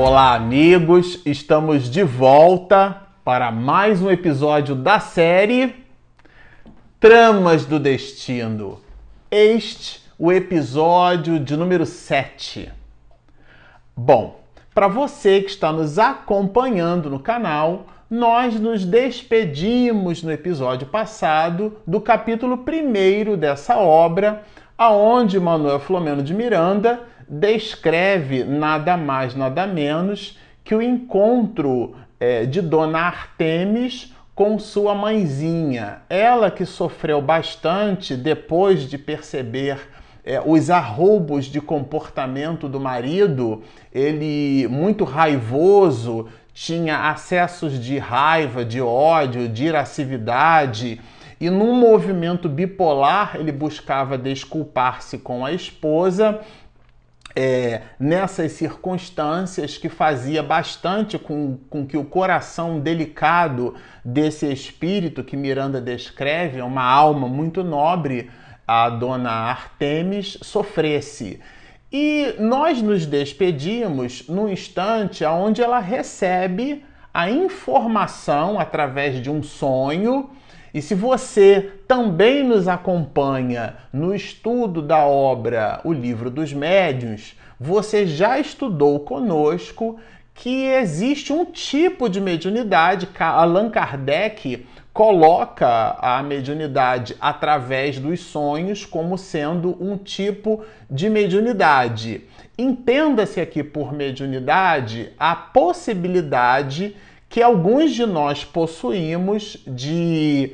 Olá, amigos! Estamos de volta para mais um episódio da série Tramas do Destino. Este o episódio de número 7. Bom, para você que está nos acompanhando no canal, nós nos despedimos no episódio passado do capítulo 1 dessa obra, aonde Manuel Flomeno de Miranda descreve nada mais, nada menos que o encontro é, de Dona Artemis com sua mãezinha. Ela que sofreu bastante depois de perceber é, os arroubos de comportamento do marido, ele muito raivoso, tinha acessos de raiva, de ódio, de irascividade. E num movimento bipolar, ele buscava desculpar-se com a esposa é, nessas circunstâncias que fazia bastante com, com que o coração delicado desse espírito que Miranda descreve, uma alma muito nobre, a dona Artemis, sofresse. E nós nos despedimos no instante onde ela recebe a informação através de um sonho e se você também nos acompanha no estudo da obra O Livro dos Médiuns, você já estudou conosco que existe um tipo de mediunidade. Allan Kardec coloca a mediunidade através dos sonhos como sendo um tipo de mediunidade. Entenda-se aqui por mediunidade a possibilidade que alguns de nós possuímos de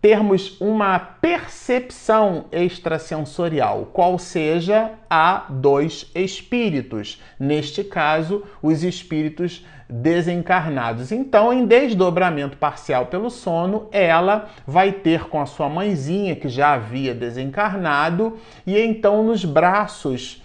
termos uma percepção extrasensorial, qual seja a dos espíritos, neste caso, os espíritos desencarnados. Então, em desdobramento parcial pelo sono, ela vai ter com a sua mãezinha, que já havia desencarnado, e então nos braços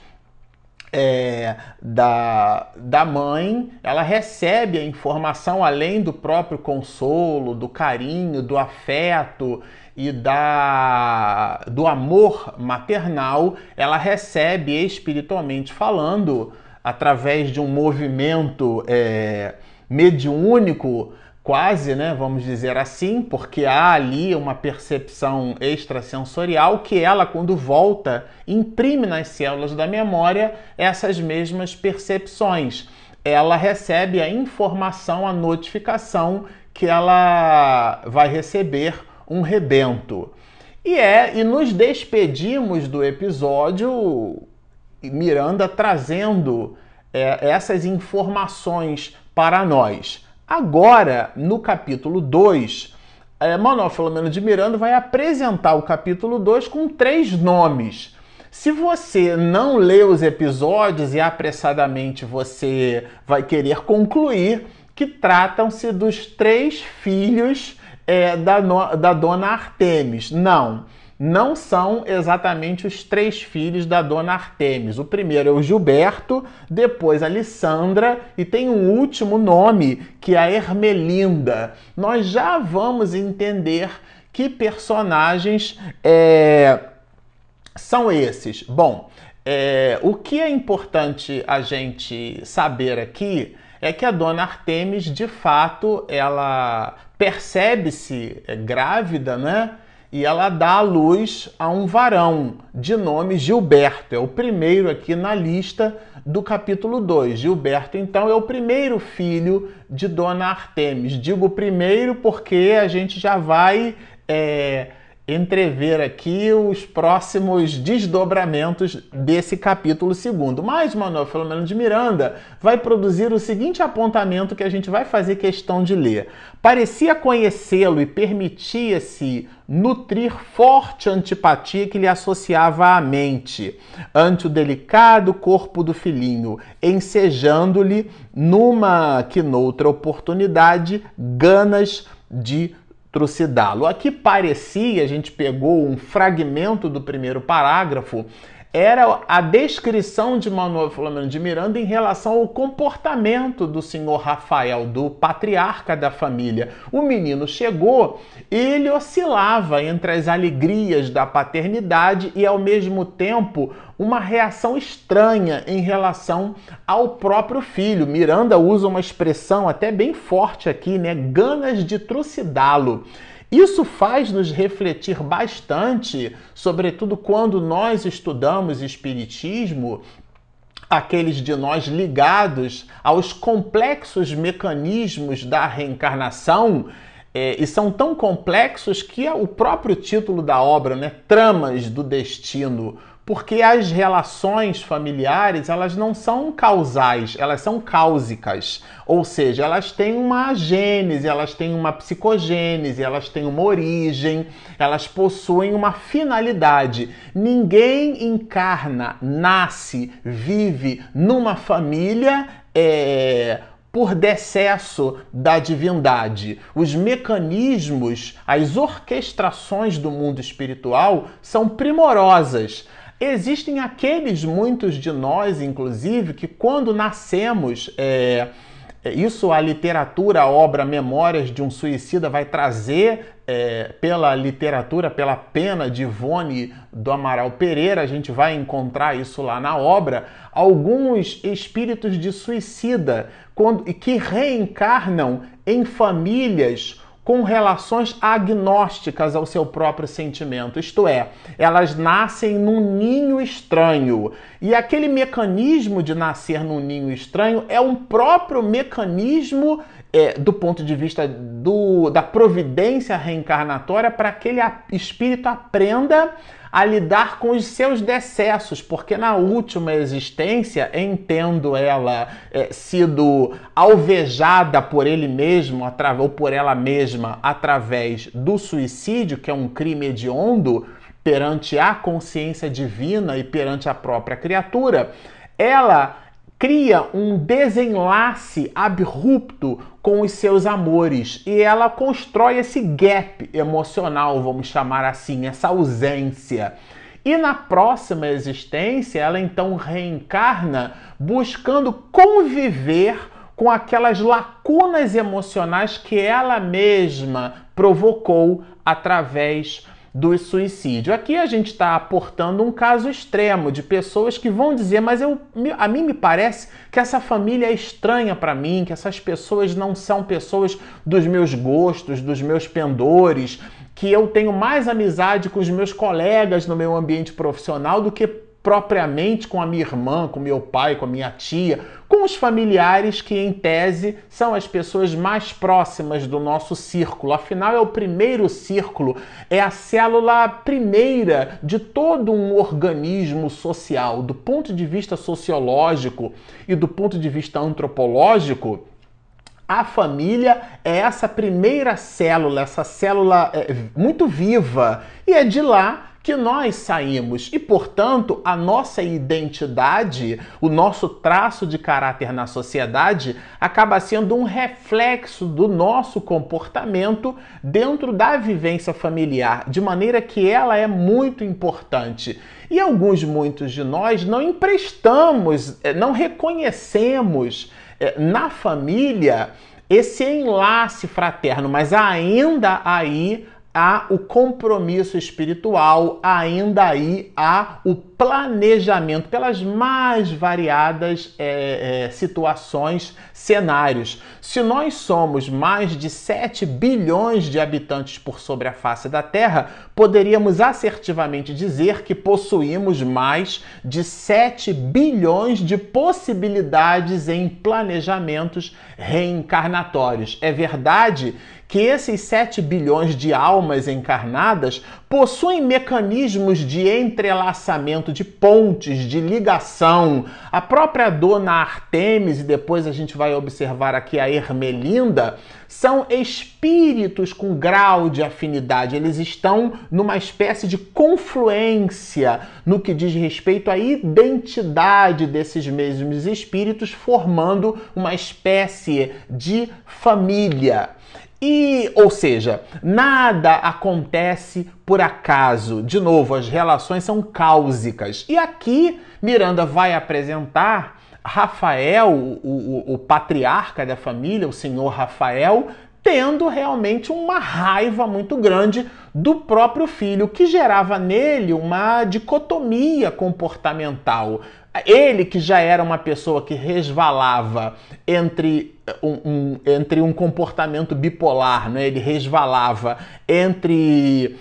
é, da, da mãe, ela recebe a informação além do próprio consolo, do carinho, do afeto e da, do amor maternal, ela recebe espiritualmente falando, através de um movimento é, mediúnico quase, né, vamos dizer assim, porque há ali uma percepção extrasensorial que ela, quando volta, imprime nas células da memória essas mesmas percepções. Ela recebe a informação, a notificação que ela vai receber um rebento. E é, e nos despedimos do episódio Miranda trazendo é, essas informações para nós. Agora, no capítulo 2, é, Manuel Filomeno de Miranda vai apresentar o capítulo 2 com três nomes. Se você não lê os episódios e apressadamente você vai querer concluir que tratam-se dos três filhos é, da, da dona Artemis. Não não são exatamente os três filhos da dona Artemis. O primeiro é o Gilberto, depois a Lissandra e tem um último nome que é a Ermelinda. Nós já vamos entender que personagens é, são esses. Bom, é, o que é importante a gente saber aqui é que a dona Artemis, de fato, ela percebe-se grávida, né? E ela dá à luz a um varão de nome Gilberto. É o primeiro aqui na lista do capítulo 2. Gilberto, então, é o primeiro filho de Dona Artemis. Digo primeiro porque a gente já vai. É, entrever aqui os próximos desdobramentos desse capítulo segundo. Mas Manuel Filomeno de Miranda vai produzir o seguinte apontamento que a gente vai fazer questão de ler. Parecia conhecê-lo e permitia-se nutrir forte antipatia que lhe associava à mente, ante o delicado corpo do filhinho, ensejando-lhe, numa que noutra oportunidade, ganas de trucidá-lo. Aqui parecia, a gente pegou um fragmento do primeiro parágrafo, era a descrição de Manuel Filomeno de Miranda em relação ao comportamento do senhor Rafael, do patriarca da família. O menino chegou e ele oscilava entre as alegrias da paternidade e, ao mesmo tempo, uma reação estranha em relação ao próprio filho. Miranda usa uma expressão até bem forte aqui, né? Ganas de trucidá-lo. Isso faz nos refletir bastante, sobretudo quando nós estudamos Espiritismo, aqueles de nós ligados aos complexos mecanismos da reencarnação. É, e são tão complexos que é o próprio título da obra, né, Tramas do Destino, porque as relações familiares elas não são causais, elas são cáusicas, ou seja, elas têm uma gênese, elas têm uma psicogênese, elas têm uma origem, elas possuem uma finalidade. Ninguém encarna, nasce, vive numa família é, por decesso da divindade. Os mecanismos, as orquestrações do mundo espiritual são primorosas. Existem aqueles muitos de nós, inclusive, que quando nascemos, é, é, isso a literatura, a obra Memórias de um Suicida vai trazer é, pela literatura, pela pena de Ivone do Amaral Pereira, a gente vai encontrar isso lá na obra, alguns espíritos de suicida quando, que reencarnam em famílias com relações agnósticas ao seu próprio sentimento, isto é, elas nascem num ninho estranho. E aquele mecanismo de nascer num ninho estranho é um próprio mecanismo é, do ponto de vista do, da providência reencarnatória para que aquele espírito aprenda a lidar com os seus decessos, porque na última existência, entendo ela é, sido alvejada por ele mesmo ou por ela mesma através do suicídio, que é um crime hediondo perante a consciência divina e perante a própria criatura, ela cria um desenlace abrupto com os seus amores e ela constrói esse gap emocional, vamos chamar assim, essa ausência. E na próxima existência, ela então reencarna buscando conviver com aquelas lacunas emocionais que ela mesma provocou através do suicídio. Aqui a gente está aportando um caso extremo de pessoas que vão dizer, mas eu, a mim me parece que essa família é estranha para mim, que essas pessoas não são pessoas dos meus gostos, dos meus pendores, que eu tenho mais amizade com os meus colegas no meu ambiente profissional do que propriamente com a minha irmã, com meu pai, com a minha tia, com os familiares que, em tese, são as pessoas mais próximas do nosso círculo. Afinal, é o primeiro círculo, é a célula primeira de todo um organismo social. Do ponto de vista sociológico e do ponto de vista antropológico, a família é essa primeira célula, essa célula é, muito viva, e é de lá que nós saímos e, portanto, a nossa identidade, o nosso traço de caráter na sociedade acaba sendo um reflexo do nosso comportamento dentro da vivência familiar, de maneira que ela é muito importante. E alguns, muitos de nós não emprestamos, eh, não reconhecemos eh, na família esse enlace fraterno, mas ainda aí há o compromisso espiritual, ainda aí há o planejamento pelas mais variadas é, é, situações, cenários. Se nós somos mais de 7 bilhões de habitantes por sobre a face da Terra, poderíamos assertivamente dizer que possuímos mais de 7 bilhões de possibilidades em planejamentos reencarnatórios. É verdade que esses 7 bilhões de almas encarnadas possuem mecanismos de entrelaçamento, de pontes, de ligação. A própria dona Artemis, e depois a gente vai observar aqui a Ermelinda, são espíritos com grau de afinidade. Eles estão numa espécie de confluência no que diz respeito à identidade desses mesmos espíritos, formando uma espécie de família. E, ou seja, nada acontece por acaso. De novo, as relações são cáusicas. E aqui Miranda vai apresentar Rafael, o, o, o patriarca da família, o senhor Rafael, tendo realmente uma raiva muito grande do próprio filho, que gerava nele uma dicotomia comportamental. Ele, que já era uma pessoa que resvalava entre um, um, entre um comportamento bipolar, né? ele resvalava entre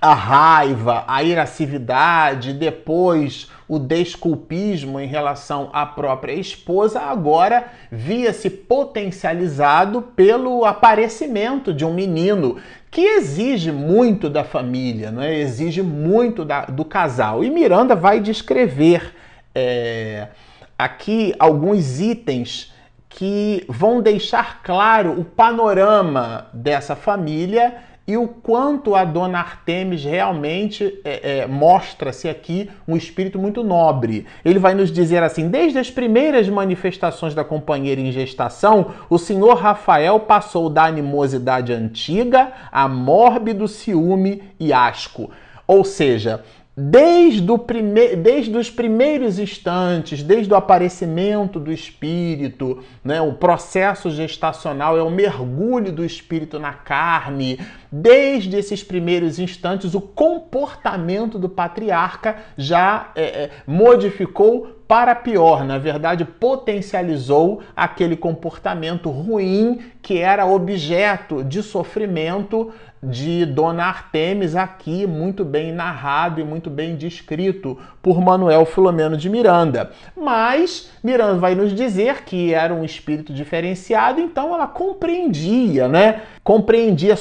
a raiva, a irascividade, depois o desculpismo em relação à própria esposa, agora via-se potencializado pelo aparecimento de um menino que exige muito da família, né? exige muito da, do casal. E Miranda vai descrever é, aqui alguns itens que vão deixar claro o panorama dessa família e o quanto a dona Artemis realmente é, é, mostra-se aqui um espírito muito nobre. Ele vai nos dizer assim: desde as primeiras manifestações da companheira em gestação, o senhor Rafael passou da animosidade antiga a mórbido ciúme e asco. Ou seja, desde, o prime... desde os primeiros instantes, desde o aparecimento do espírito, né, o processo gestacional é o mergulho do espírito na carne. Desde esses primeiros instantes, o comportamento do patriarca já é, é, modificou para pior, na verdade, potencializou aquele comportamento ruim que era objeto de sofrimento de Dona Artemis, aqui muito bem narrado e muito bem descrito por Manuel Filomeno de Miranda. Mas Miranda vai nos dizer que era um espírito diferenciado, então ela compreendia, né? Compreendia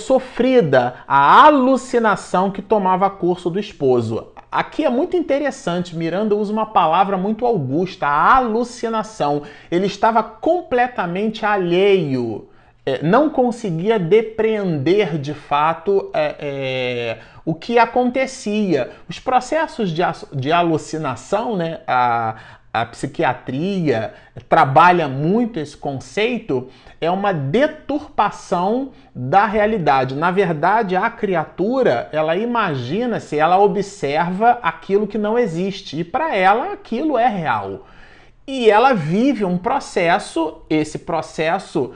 a alucinação que tomava curso do esposo. Aqui é muito interessante, Miranda usa uma palavra muito augusta, alucinação. Ele estava completamente alheio é, não conseguia depreender de fato é, é, o que acontecia. Os processos de, de alucinação, né, a, a psiquiatria trabalha muito esse conceito, é uma deturpação da realidade. Na verdade, a criatura, ela imagina-se, ela observa aquilo que não existe e para ela aquilo é real. E ela vive um processo, esse processo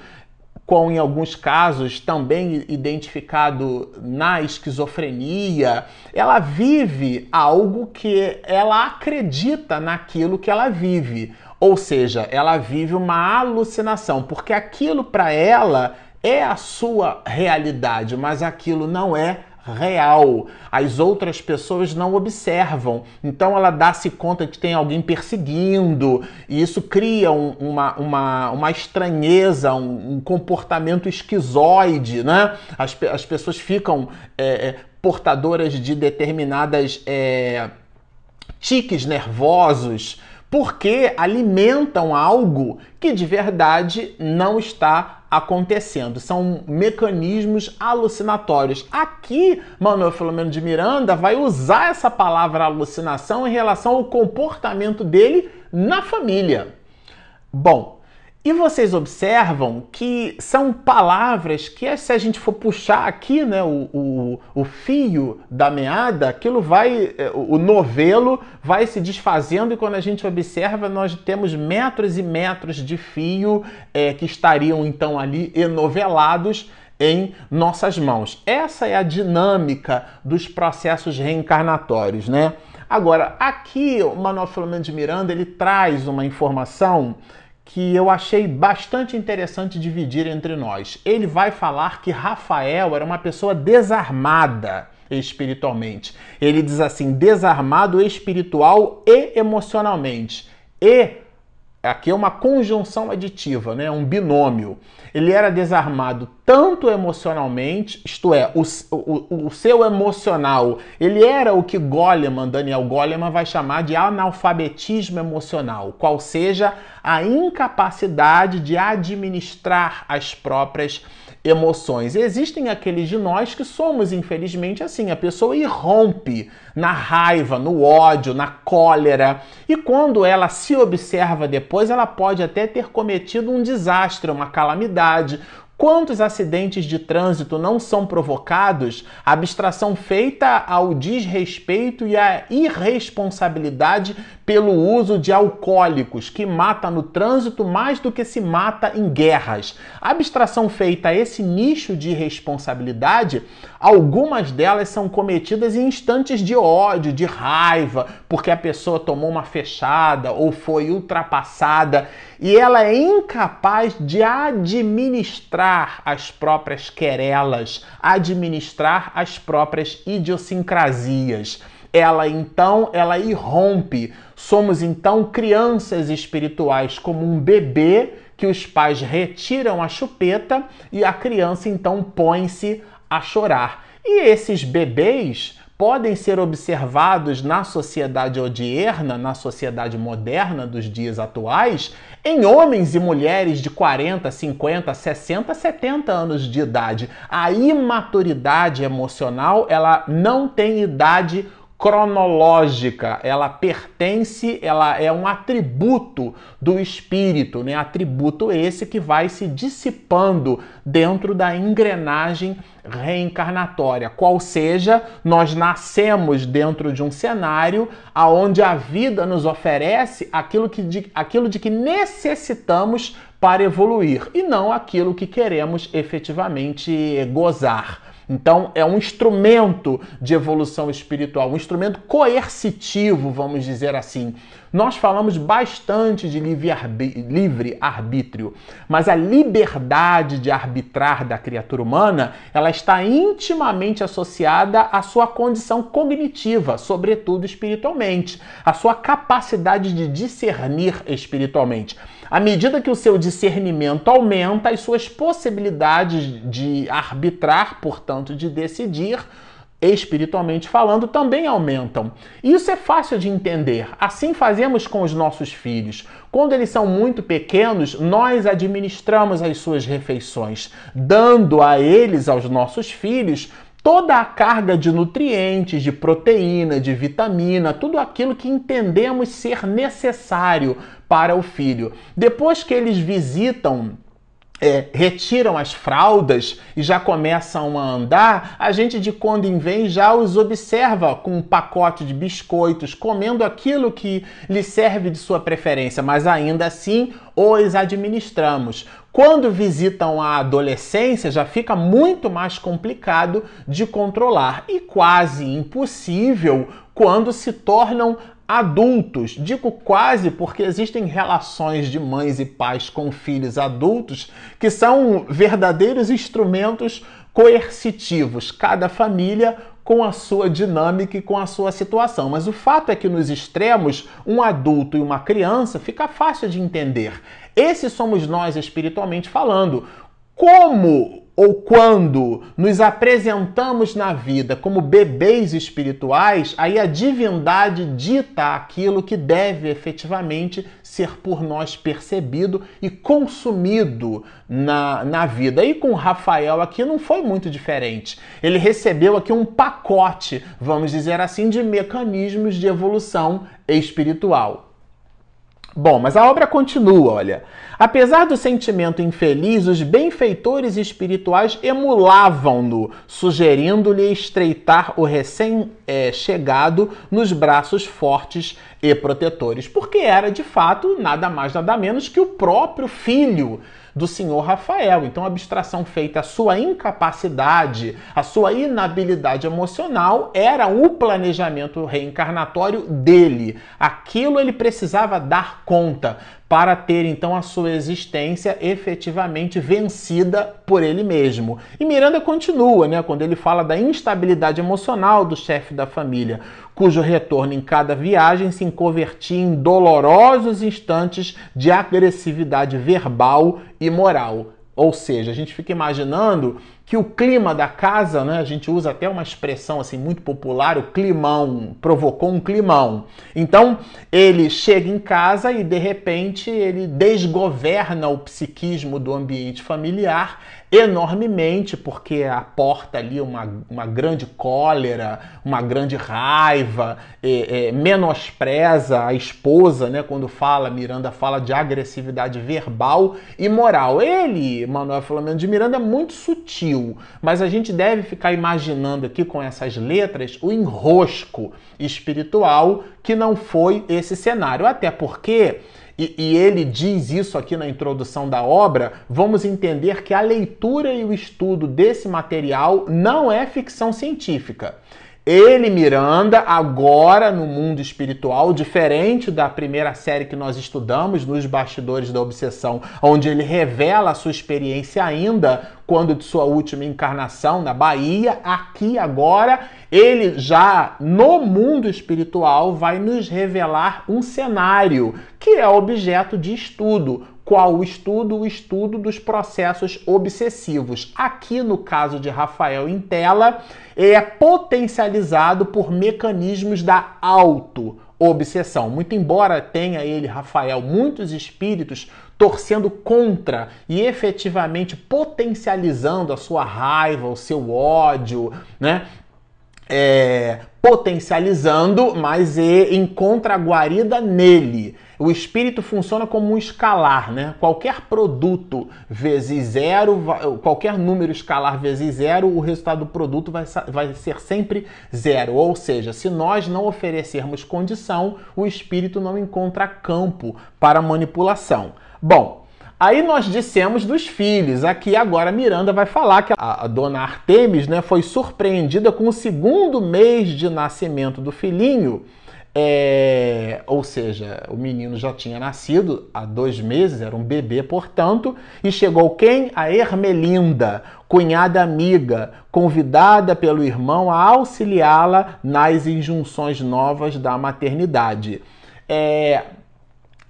com, em alguns casos, também identificado na esquizofrenia, ela vive algo que ela acredita naquilo que ela vive. Ou seja, ela vive uma alucinação, porque aquilo para ela é a sua realidade, mas aquilo não é real. As outras pessoas não observam. Então ela dá-se conta que tem alguém perseguindo, e isso cria um, uma, uma, uma estranheza, um, um, comportamento esquizoide, né? As, as pessoas ficam é, é, portadoras de determinadas é, tiques nervosos porque alimentam algo que de verdade não está acontecendo. São mecanismos alucinatórios. Aqui, Manuel Filomeno de Miranda vai usar essa palavra alucinação em relação ao comportamento dele na família. Bom, e vocês observam que são palavras que, se a gente for puxar aqui né, o, o, o fio da meada, aquilo vai, é, o novelo vai se desfazendo, e quando a gente observa, nós temos metros e metros de fio é, que estariam então ali enovelados em nossas mãos. Essa é a dinâmica dos processos reencarnatórios, né? Agora, aqui o Manuel Filomeno de Miranda ele traz uma informação que eu achei bastante interessante dividir entre nós. Ele vai falar que Rafael era uma pessoa desarmada espiritualmente. Ele diz assim: desarmado espiritual e emocionalmente. E aqui é uma conjunção aditiva, né? um binômio. Ele era desarmado tanto emocionalmente, isto é, o, o, o seu emocional, ele era o que Goleman, Daniel Goleman, vai chamar de analfabetismo emocional, qual seja a incapacidade de administrar as próprias emoções emoções. Existem aqueles de nós que somos, infelizmente, assim. A pessoa irrompe na raiva, no ódio, na cólera. E quando ela se observa depois, ela pode até ter cometido um desastre, uma calamidade, Quantos acidentes de trânsito não são provocados? A abstração feita ao desrespeito e à irresponsabilidade pelo uso de alcoólicos, que mata no trânsito mais do que se mata em guerras. A abstração feita a esse nicho de responsabilidade, algumas delas são cometidas em instantes de ódio, de raiva, porque a pessoa tomou uma fechada ou foi ultrapassada e ela é incapaz de administrar as próprias querelas, administrar as próprias idiosincrasias. Ela então, ela irrompe. Somos então crianças espirituais como um bebê que os pais retiram a chupeta e a criança então põe-se a chorar. E esses bebês podem ser observados na sociedade odierna, na sociedade moderna dos dias atuais, em homens e mulheres de 40, 50, 60, 70 anos de idade. A imaturidade emocional, ela não tem idade cronológica, ela pertence, ela é um atributo do espírito, né? Atributo esse que vai se dissipando dentro da engrenagem reencarnatória, qual seja, nós nascemos dentro de um cenário aonde a vida nos oferece aquilo, que de, aquilo de que necessitamos para evoluir e não aquilo que queremos efetivamente gozar. Então, é um instrumento de evolução espiritual, um instrumento coercitivo, vamos dizer assim. Nós falamos bastante de livre arbítrio, mas a liberdade de arbitrar da criatura humana, ela está intimamente associada à sua condição cognitiva, sobretudo espiritualmente, à sua capacidade de discernir espiritualmente. À medida que o seu discernimento aumenta, as suas possibilidades de arbitrar, portanto, de decidir, espiritualmente falando, também aumentam. Isso é fácil de entender. Assim fazemos com os nossos filhos. Quando eles são muito pequenos, nós administramos as suas refeições, dando a eles, aos nossos filhos, toda a carga de nutrientes, de proteína, de vitamina, tudo aquilo que entendemos ser necessário para o filho. Depois que eles visitam é, retiram as fraldas e já começam a andar, a gente de quando em vez já os observa com um pacote de biscoitos, comendo aquilo que lhe serve de sua preferência, mas ainda assim os administramos. Quando visitam a adolescência, já fica muito mais complicado de controlar e quase impossível quando se tornam adultos. Digo quase porque existem relações de mães e pais com filhos adultos que são verdadeiros instrumentos coercitivos, cada família com a sua dinâmica e com a sua situação. Mas o fato é que nos extremos, um adulto e uma criança fica fácil de entender. Esses somos nós espiritualmente falando. Como ou quando nos apresentamos na vida como bebês espirituais, aí a divindade dita aquilo que deve efetivamente ser por nós percebido e consumido na, na vida. E com Rafael aqui não foi muito diferente. Ele recebeu aqui um pacote, vamos dizer assim, de mecanismos de evolução espiritual. Bom, mas a obra continua, olha. Apesar do sentimento infeliz, os benfeitores espirituais emulavam-no, sugerindo-lhe estreitar o recém-chegado nos braços fortes e protetores, porque era de fato nada mais nada menos que o próprio filho do senhor Rafael. Então, a abstração feita à sua incapacidade, à sua inabilidade emocional, era o planejamento reencarnatório dele. Aquilo ele precisava dar conta para ter então a sua existência efetivamente vencida por ele mesmo. E Miranda continua, né, quando ele fala da instabilidade emocional do chefe da família, cujo retorno em cada viagem se convertia em dolorosos instantes de agressividade verbal e moral. Ou seja, a gente fica imaginando que o clima da casa, né, a gente usa até uma expressão assim muito popular, o climão, provocou um climão. Então, ele chega em casa e de repente ele desgoverna o psiquismo do ambiente familiar enormemente, porque aporta ali uma, uma grande cólera, uma grande raiva, é, é, menospreza a esposa, né? Quando fala, Miranda fala de agressividade verbal e moral. Ele, Manuel Flamengo de Miranda, é muito sutil, mas a gente deve ficar imaginando aqui com essas letras o enrosco espiritual que não foi esse cenário. Até porque e, e, ele diz isso aqui na introdução da obra, vamos entender que a leitura e o estudo desse material não é ficção científica. Ele, Miranda, agora no mundo espiritual, diferente da primeira série que nós estudamos, nos bastidores da obsessão, onde ele revela a sua experiência ainda quando de sua última encarnação na Bahia, aqui agora, ele já no mundo espiritual vai nos revelar um cenário que é objeto de estudo, qual o estudo? O estudo dos processos obsessivos. Aqui no caso de Rafael em tela, é potencializado por mecanismos da auto-obsessão. Muito embora tenha ele, Rafael, muitos espíritos torcendo contra e efetivamente potencializando a sua raiva, o seu ódio, né? É, potencializando, mas encontra a guarida nele. O espírito funciona como um escalar, né? Qualquer produto vezes zero, qualquer número escalar vezes zero, o resultado do produto vai, vai ser sempre zero. Ou seja, se nós não oferecermos condição, o espírito não encontra campo para manipulação. Bom, Aí nós dissemos dos filhos. Aqui agora Miranda vai falar que a, dona Artemis né, foi surpreendida com o segundo mês de nascimento do filhinho. É, ou seja, o menino já tinha nascido há dois meses, era um bebê, portanto, e chegou quem? A Ermelinda, cunhada amiga, convidada pelo irmão a auxiliá-la nas injunções novas da maternidade. É,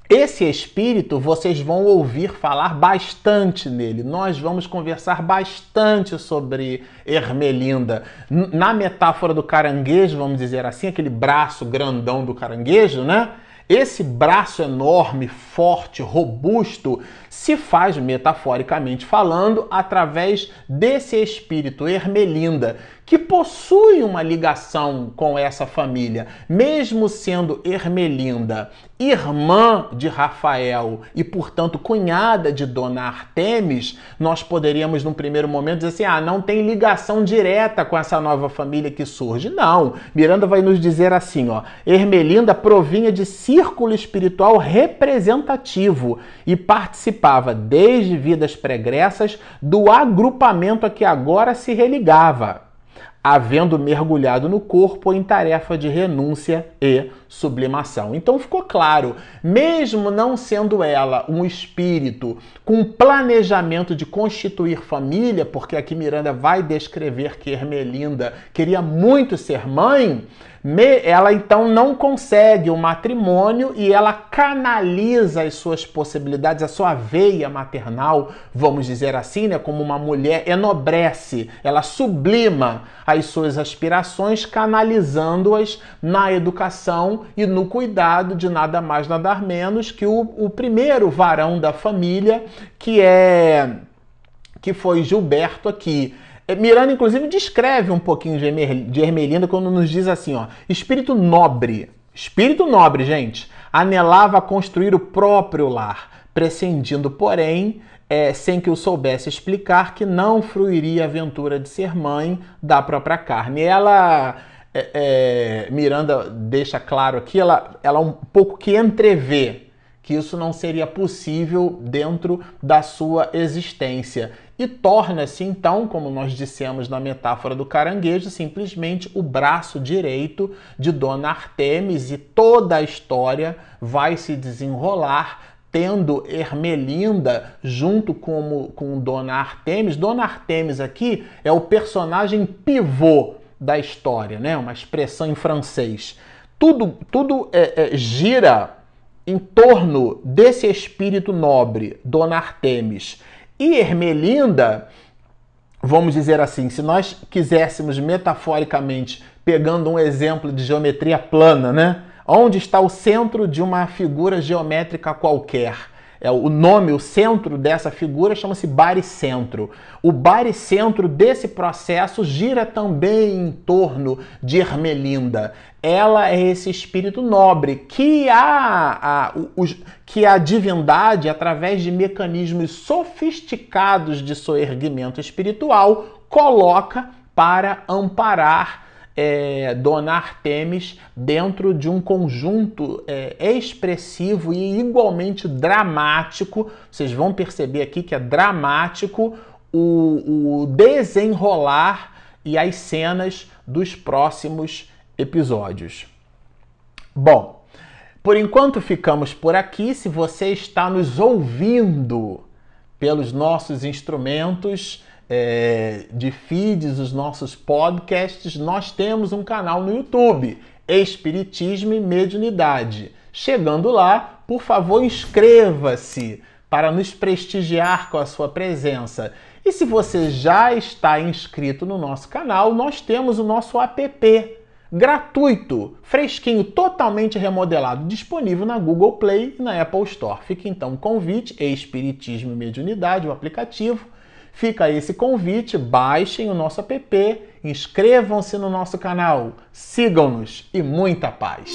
esse espírito vocês vão ouvir falar bastante nele. Nós vamos conversar bastante sobre Ermelinda. Na metáfora do caranguejo, vamos dizer assim, aquele braço grandão do caranguejo, né? Esse braço enorme, forte, robusto, se faz, metaforicamente falando, através desse espírito Ermelinda, que possui uma ligação com essa família, mesmo sendo Ermelinda irmã de Rafael e, portanto, cunhada de Dona Artemis, nós poderíamos, num primeiro momento, dizer assim: ah, não tem ligação direta com essa nova família que surge. Não. Miranda vai nos dizer assim: ó, Ermelinda provinha de círculo espiritual representativo e participava, desde vidas pregressas, do agrupamento a que agora se religava havendo mergulhado no corpo em tarefa de renúncia e sublimação. Então ficou claro, mesmo não sendo ela um espírito com planejamento de constituir família, porque aqui Miranda vai descrever que Ermelinda queria muito ser mãe, ela então não consegue o matrimônio e ela canaliza as suas possibilidades, a sua veia maternal, vamos dizer assim, né, como uma mulher enobrece, ela sublima as suas aspirações, canalizando-as na educação e no cuidado de nada mais, nada menos que o, o primeiro varão da família, que é que foi Gilberto aqui. É, Miranda, inclusive, descreve um pouquinho de Ermelinda quando nos diz assim: ó, espírito nobre. Espírito nobre, gente, anelava construir o próprio lar, prescindindo, porém, é, sem que o soubesse explicar, que não fruiria a aventura de ser mãe da própria carne. Ela. É, é, Miranda deixa claro aqui, ela, ela um pouco que entrevê que isso não seria possível dentro da sua existência e torna-se então, como nós dissemos na metáfora do caranguejo, simplesmente o braço direito de Dona Artemis e toda a história vai se desenrolar tendo Ermelinda junto com, com Dona Artemis. Dona Artemis aqui é o personagem pivô da história, né? Uma expressão em francês. Tudo, tudo é, é, gira em torno desse espírito nobre, Dona Artemis. E Ermelinda, vamos dizer assim, se nós quiséssemos metaforicamente, pegando um exemplo de geometria plana, né? Onde está o centro de uma figura geométrica qualquer? É, o nome, o centro dessa figura chama-se baricentro. O baricentro desse processo gira também em torno de Ermelinda. Ela é esse espírito nobre que a, a, que a divindade, através de mecanismos sofisticados de soerguimento espiritual, coloca para amparar é, Dona Artemis dentro de um conjunto é, expressivo e igualmente dramático. Vocês vão perceber aqui que é dramático o, o desenrolar e as cenas dos próximos episódios. Bom, por enquanto ficamos por aqui. Se você está nos ouvindo pelos nossos instrumentos, é, de feeds, os nossos podcasts, nós temos um canal no YouTube, Espiritismo e Mediunidade. Chegando lá, por favor, inscreva-se para nos prestigiar com a sua presença. E se você já está inscrito no nosso canal, nós temos o nosso app gratuito, fresquinho, totalmente remodelado, disponível na Google Play e na Apple Store. Fica então o convite, Espiritismo e Mediunidade, o aplicativo Fica esse convite, baixem o nosso app, inscrevam-se no nosso canal, sigam-nos e muita paz!